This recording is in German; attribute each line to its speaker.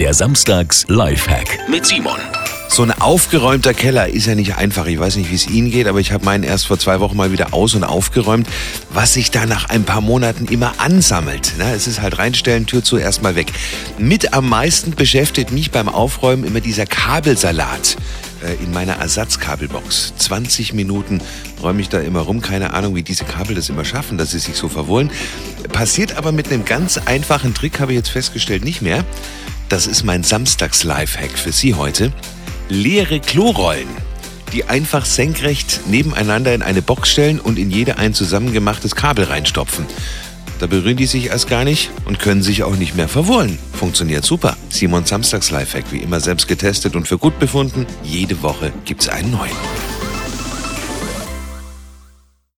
Speaker 1: Der Samstags Lifehack mit Simon.
Speaker 2: So ein aufgeräumter Keller ist ja nicht einfach. Ich weiß nicht, wie es Ihnen geht, aber ich habe meinen erst vor zwei Wochen mal wieder aus- und aufgeräumt, was sich da nach ein paar Monaten immer ansammelt. Na, es ist halt reinstellen, Tür zu, erstmal weg. Mit am meisten beschäftigt mich beim Aufräumen immer dieser Kabelsalat äh, in meiner Ersatzkabelbox. 20 Minuten räume ich da immer rum. Keine Ahnung, wie diese Kabel das immer schaffen, dass sie sich so verwohlen. Passiert aber mit einem ganz einfachen Trick, habe ich jetzt festgestellt, nicht mehr. Das ist mein Samstags-Lifehack für Sie heute. Leere Klorollen, die einfach senkrecht nebeneinander in eine Box stellen und in jede ein zusammengemachtes Kabel reinstopfen. Da berühren die sich erst gar nicht und können sich auch nicht mehr verwollen. Funktioniert super. Simon Samstags Lifehack, wie immer selbst getestet und für gut befunden. Jede Woche gibt's einen neuen.